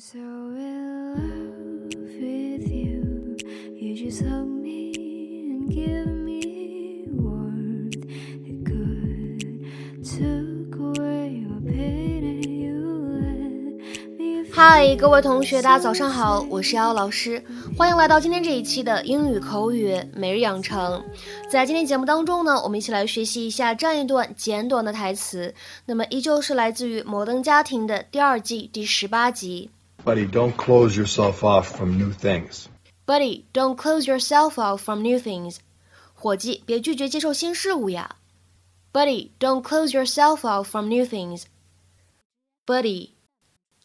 so in love with you. You just hug me and give me warmth. It could took away pain and you let me 嗨，各位同学，大家早上好，我是姚老师，欢迎来到今天这一期的英语口语每日养成。在今天节目当中呢，我们一起来学习一下这样一段简短的台词。那么依旧是来自于《摩登家庭》的第二季第十八集。Buddy, don't close yourself off from new things. Buddy, don't close yourself off from new things. 伙计，别拒绝接受新事物呀。Buddy, don't close yourself off from new things. Buddy,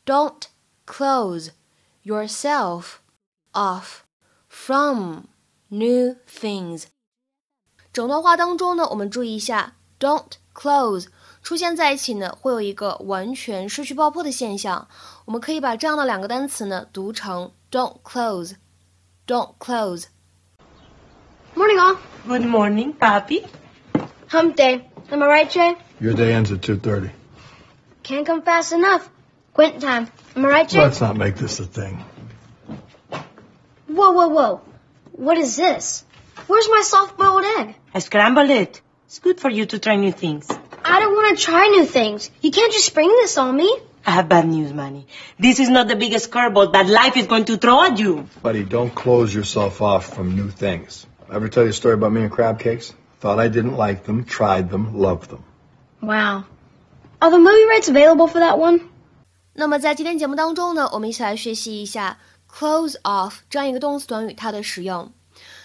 don't close yourself off from new things. 整段话当中呢，我们注意一下，don't close 出现在一起呢，会有一个完全失去爆破的现象。我们可以把这样的两个单词呢读成 don't close，don't close。 Morning, all. Good morning, Papi. Hump day. Am I right, Jay? Your day ends at 2.30. Can't come fast enough. Quint time. Am I right, Jay? Let's not make this a thing. Whoa, whoa, whoa. What is this? Where's my soft-boiled egg? I scrambled it. It's good for you to try new things. I don't want to try new things. You can't just spring this on me. I have bad news, Manny. This is not the biggest curveball that life is going to throw at you. Buddy, don't close yourself off from new things. Ever tell you a story about me and crab cakes? Thought I didn't like them, tried them, loved them. Wow. Are the movie rights available for that one? 那么在今天节目当中呢，我们一起来学习一下 close off 这样一个动词短语它的使用。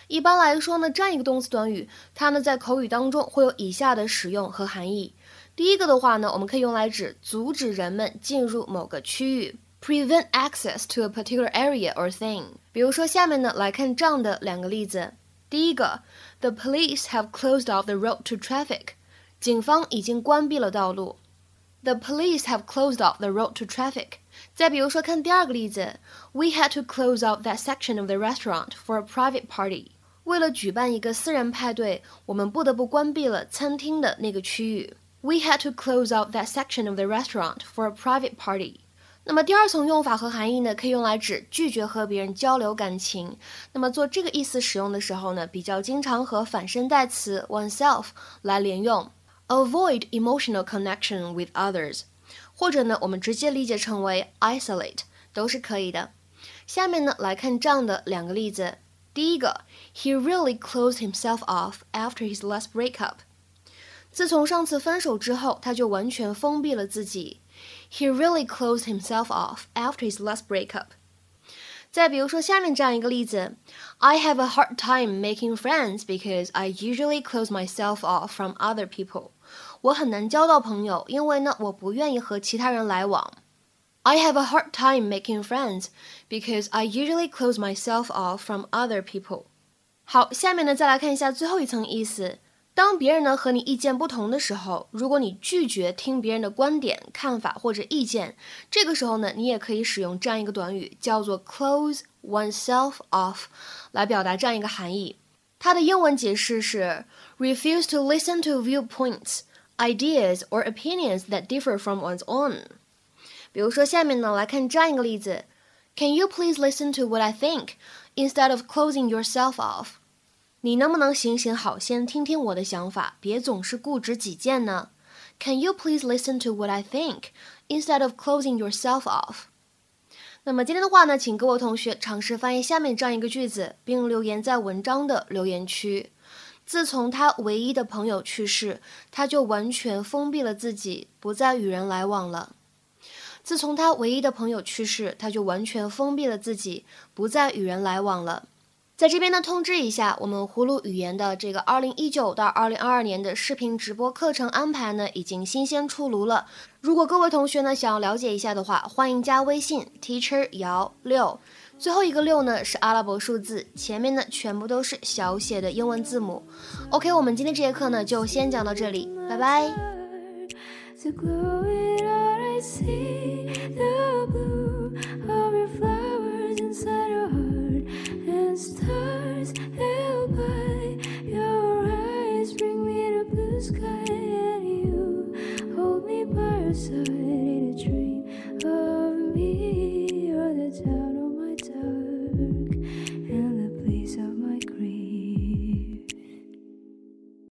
一般来说呢，这样一个动词短语，它呢在口语当中会有以下的使用和含义。第一个的话呢，我们可以用来指阻止人们进入某个区域，prevent access to a particular area or thing。比如说下面呢来看这样的两个例子。第一个，The police have closed off the road to traffic。警方已经关闭了道路。The police have closed off the road to traffic。再比如说，看第二个例子，We had to close off that section of the restaurant for a private party。 为了举办一个私人派对，我们不得不关闭了餐厅的那个区域。We had to close off that section of the restaurant for a private party。那么第二层用法和含义呢，可以用来指拒绝和别人交流感情。那么做这个意思使用的时候呢，比较经常和反身代词 oneself 来连用。Avoid emotional connection with others，或者呢，我们直接理解成为 isolate 都是可以的。下面呢，来看这样的两个例子。第一个，He really closed himself off after his last breakup。自从上次分手之后，他就完全封闭了自己。He really closed himself off after his last breakup。再比如说下面这样一个例子，I have a hard time making friends because I usually close myself off from other people。我很难交到朋友，因为呢，我不愿意和其他人来往。 I have a hard time making friends because I usually close myself off from other people。好，下面呢，再来看一下最后一层意思。当别人呢和你意见不同的时候，如果你拒绝听别人的观点、看法或者意见，这个时候呢，你也可以使用这样一个短语，叫做 close oneself off，来表达这样一个含义。它的英文解释是 refuse to listen to viewpoints, ideas or opinions that differ from one's own。 比如说下面呢，来看这样一个例子：Can you please listen to what I think instead of closing yourself off？你能不能行行好，先听听我的想法，别总是固执己见呢？Can you please listen to what I think instead of closing yourself off？那么今天的话呢，请各位同学尝试翻译下面这样一个句子，并留言在文章的留言区。自从他唯一的朋友去世，他就完全封闭了自己，不再与人来往了。自从他唯一的朋友去世，他就完全封闭了自己，不再与人来往了。在这边呢，通知一下，我们葫芦语言的这个二零一九到二零二二年的视频直播课程安排呢，已经新鲜出炉了。如果各位同学呢想要了解一下的话，欢迎加微信 teacher 姚六，最后一个六呢是阿拉伯数字，前面呢全部都是小写的英文字母。OK，我们今天这节课呢就先讲到这里，拜拜。Stop.